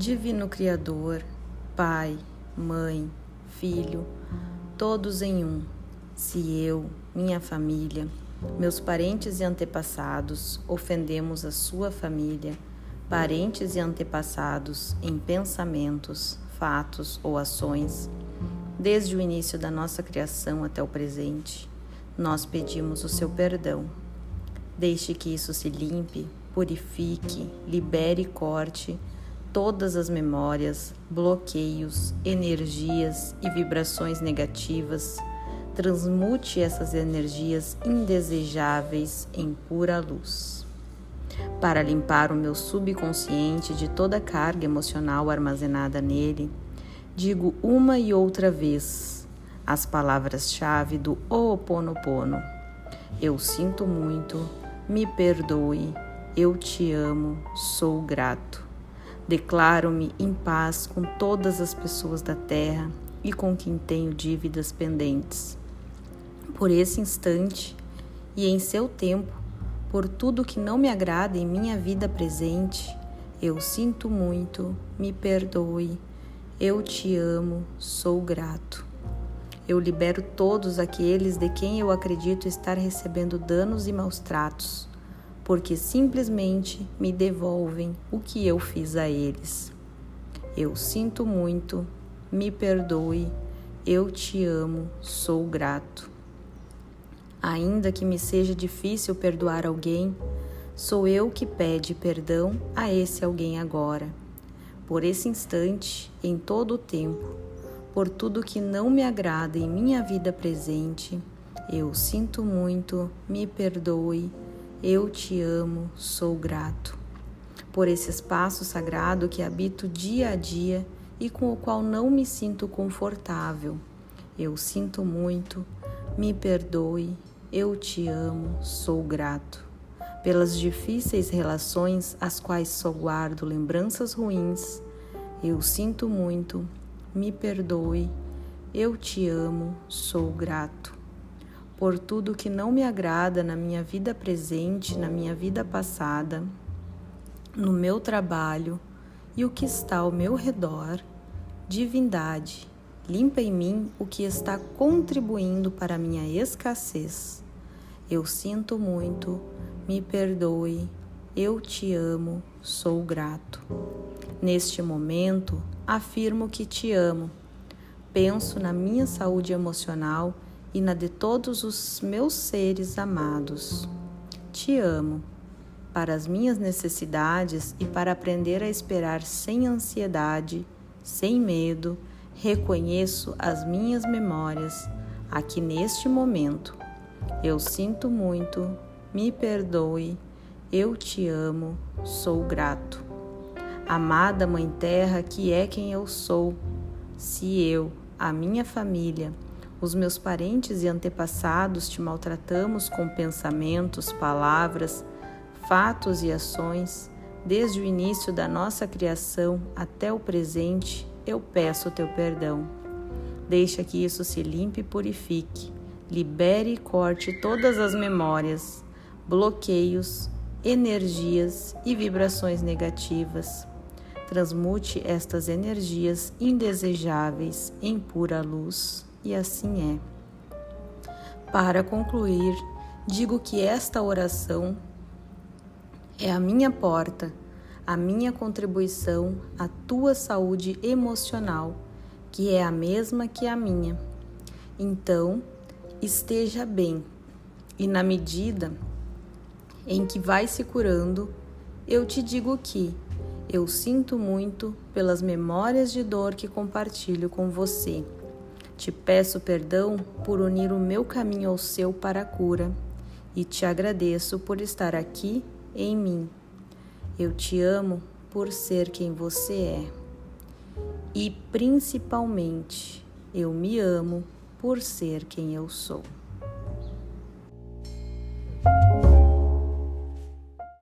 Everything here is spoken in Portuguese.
Divino Criador, Pai, Mãe, Filho, todos em um, se eu, minha família, meus parentes e antepassados ofendemos a sua família, parentes e antepassados em pensamentos, fatos ou ações, desde o início da nossa criação até o presente, nós pedimos o seu perdão. Deixe que isso se limpe, purifique, libere e corte todas as memórias, bloqueios, energias e vibrações negativas. Transmute essas energias indesejáveis em pura luz. Para limpar o meu subconsciente de toda a carga emocional armazenada nele, digo uma e outra vez as palavras-chave do Ho'oponopono. Eu sinto muito, me perdoe, eu te amo, sou grato. Declaro-me em paz com todas as pessoas da terra e com quem tenho dívidas pendentes. Por esse instante e em seu tempo, por tudo que não me agrada em minha vida presente, eu sinto muito, me perdoe, eu te amo, sou grato. Eu libero todos aqueles de quem eu acredito estar recebendo danos e maus tratos porque simplesmente me devolvem o que eu fiz a eles. Eu sinto muito, me perdoe, eu te amo, sou grato. Ainda que me seja difícil perdoar alguém, sou eu que pede perdão a esse alguém agora. Por esse instante, em todo o tempo, por tudo que não me agrada em minha vida presente, eu sinto muito, me perdoe, eu te amo, sou grato. Por esse espaço sagrado que habito dia a dia e com o qual não me sinto confortável. Eu sinto muito, me perdoe, eu te amo, sou grato. Pelas difíceis relações às quais só guardo lembranças ruins, eu sinto muito, me perdoe, eu te amo, sou grato por tudo que não me agrada na minha vida presente, na minha vida passada, no meu trabalho e o que está ao meu redor. Divindade, limpa em mim o que está contribuindo para a minha escassez. Eu sinto muito, me perdoe, eu te amo, sou grato. Neste momento, afirmo que te amo. Penso na minha saúde emocional e na de todos os meus seres amados. Te amo para as minhas necessidades e para aprender a esperar sem ansiedade, sem medo, reconheço as minhas memórias aqui neste momento. Eu sinto muito, me perdoe, eu te amo, sou grato. Amada Mãe Terra, que é quem eu sou, se eu, a minha família, os meus parentes e antepassados te maltratamos com pensamentos, palavras, fatos e ações, desde o início da nossa criação até o presente, eu peço o teu perdão. Deixa que isso se limpe e purifique, libere e corte todas as memórias, bloqueios, energias e vibrações negativas. Transmute estas energias indesejáveis em pura luz e assim é. Para concluir, digo que esta oração é a minha porta, a minha contribuição à tua saúde emocional, que é a mesma que a minha. Então, esteja bem, e na medida em que vai se curando, eu te digo que eu sinto muito pelas memórias de dor que compartilho com você. Te peço perdão por unir o meu caminho ao seu para a cura e te agradeço por estar aqui em mim. Eu te amo por ser quem você é. E principalmente, eu me amo por ser quem eu sou.